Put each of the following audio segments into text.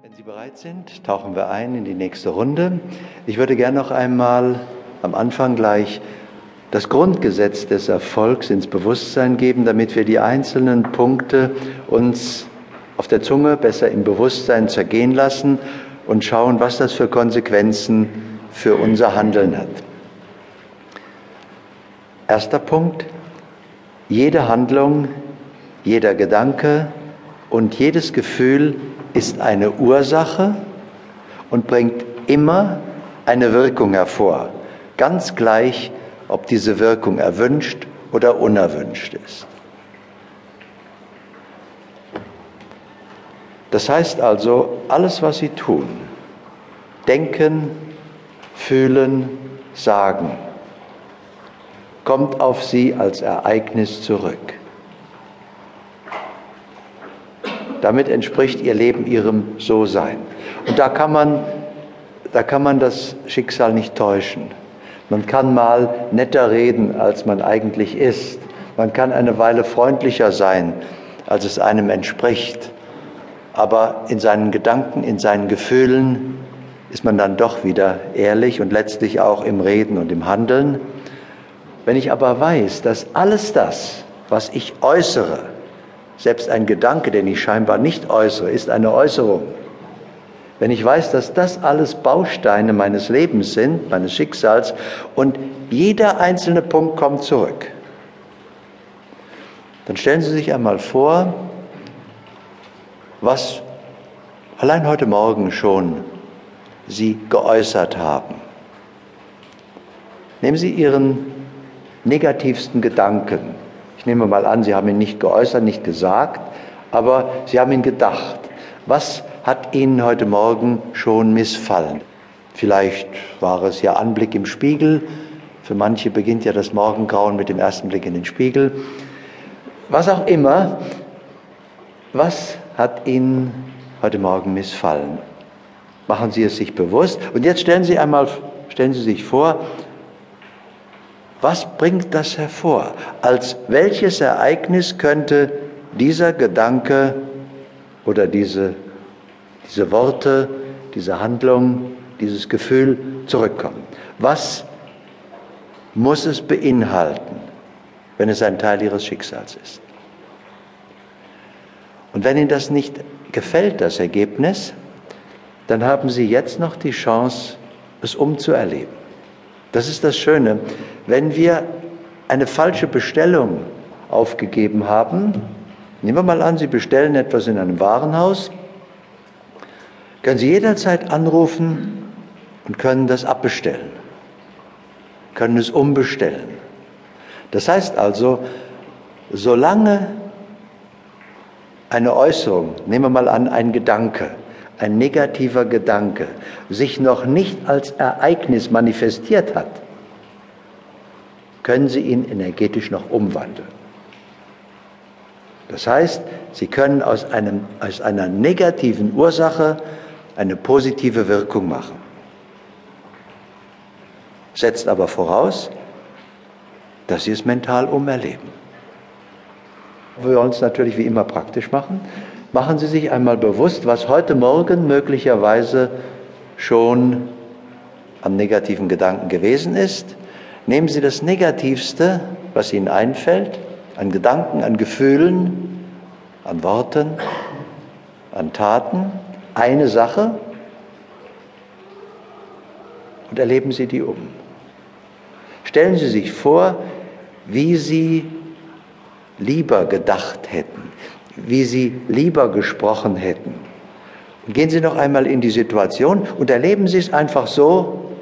Wenn Sie bereit sind, tauchen wir ein in die nächste Runde. Ich würde gerne noch einmal am Anfang gleich das Grundgesetz des Erfolgs ins Bewusstsein geben, damit wir die einzelnen Punkte uns auf der Zunge besser im Bewusstsein zergehen lassen und schauen, was das für Konsequenzen für unser Handeln hat. Erster Punkt. Jede Handlung, jeder Gedanke und jedes Gefühl ist eine Ursache und bringt immer eine Wirkung hervor, ganz gleich, ob diese Wirkung erwünscht oder unerwünscht ist. Das heißt also, alles, was Sie tun, denken, fühlen, sagen, kommt auf Sie als Ereignis zurück. Damit entspricht Ihr Leben Ihrem So-Sein. Und da kann man, da kann man das Schicksal nicht täuschen. Man kann mal netter reden, als man eigentlich ist. Man kann eine Weile freundlicher sein, als es einem entspricht. Aber in seinen Gedanken, in seinen Gefühlen ist man dann doch wieder ehrlich und letztlich auch im Reden und im Handeln. Wenn ich aber weiß, dass alles das, was ich äußere, selbst ein Gedanke, den ich scheinbar nicht äußere, ist eine Äußerung. Wenn ich weiß, dass das alles Bausteine meines Lebens sind, meines Schicksals, und jeder einzelne Punkt kommt zurück, dann stellen Sie sich einmal vor, was allein heute Morgen schon Sie geäußert haben. Nehmen Sie Ihren negativsten Gedanken, nehme mal an, Sie haben ihn nicht geäußert, nicht gesagt, aber Sie haben ihn gedacht. Was hat Ihnen heute Morgen schon missfallen? Vielleicht war es ja Anblick im Spiegel. Für manche beginnt ja das Morgengrauen mit dem ersten Blick in den Spiegel. Was auch immer, was hat Ihnen heute Morgen missfallen? Machen Sie es sich bewusst. Und jetzt stellen Sie einmal, stellen Sie sich vor, was bringt das hervor? Als welches Ereignis könnte dieser Gedanke oder diese, diese Worte, diese Handlung, dieses Gefühl zurückkommen? Was muss es beinhalten, wenn es ein Teil Ihres Schicksals ist? Und wenn Ihnen das nicht gefällt, das Ergebnis, dann haben Sie jetzt noch die Chance, es umzuerleben. Das ist das Schöne. Wenn wir eine falsche Bestellung aufgegeben haben, nehmen wir mal an, Sie bestellen etwas in einem Warenhaus, können Sie jederzeit anrufen und können das abbestellen, können es umbestellen. Das heißt also, solange eine Äußerung, nehmen wir mal an, ein Gedanke, ein negativer Gedanke sich noch nicht als Ereignis manifestiert hat, können Sie ihn energetisch noch umwandeln. Das heißt, Sie können aus, einem, aus einer negativen Ursache eine positive Wirkung machen. Setzt aber voraus, dass Sie es mental umerleben. Wir wollen es natürlich wie immer praktisch machen. Machen Sie sich einmal bewusst, was heute Morgen möglicherweise schon an negativen Gedanken gewesen ist. Nehmen Sie das Negativste, was Ihnen einfällt, an Gedanken, an Gefühlen, an Worten, an Taten, eine Sache und erleben Sie die um. Stellen Sie sich vor, wie Sie lieber gedacht hätten, wie Sie lieber gesprochen hätten. Und gehen Sie noch einmal in die Situation und erleben Sie es einfach so,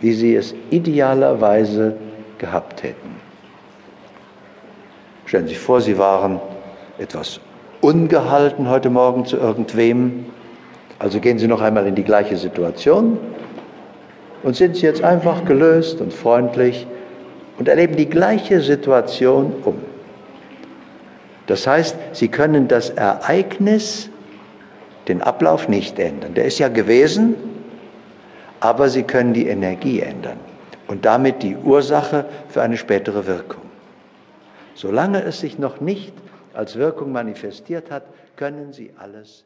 wie Sie es idealerweise gehabt hätten. Stellen Sie sich vor, Sie waren etwas ungehalten heute Morgen zu irgendwem. Also gehen Sie noch einmal in die gleiche Situation und sind Sie jetzt einfach gelöst und freundlich und erleben die gleiche Situation um. Das heißt, Sie können das Ereignis, den Ablauf nicht ändern. Der ist ja gewesen, aber Sie können die Energie ändern und damit die Ursache für eine spätere Wirkung. Solange es sich noch nicht als Wirkung manifestiert hat, können Sie alles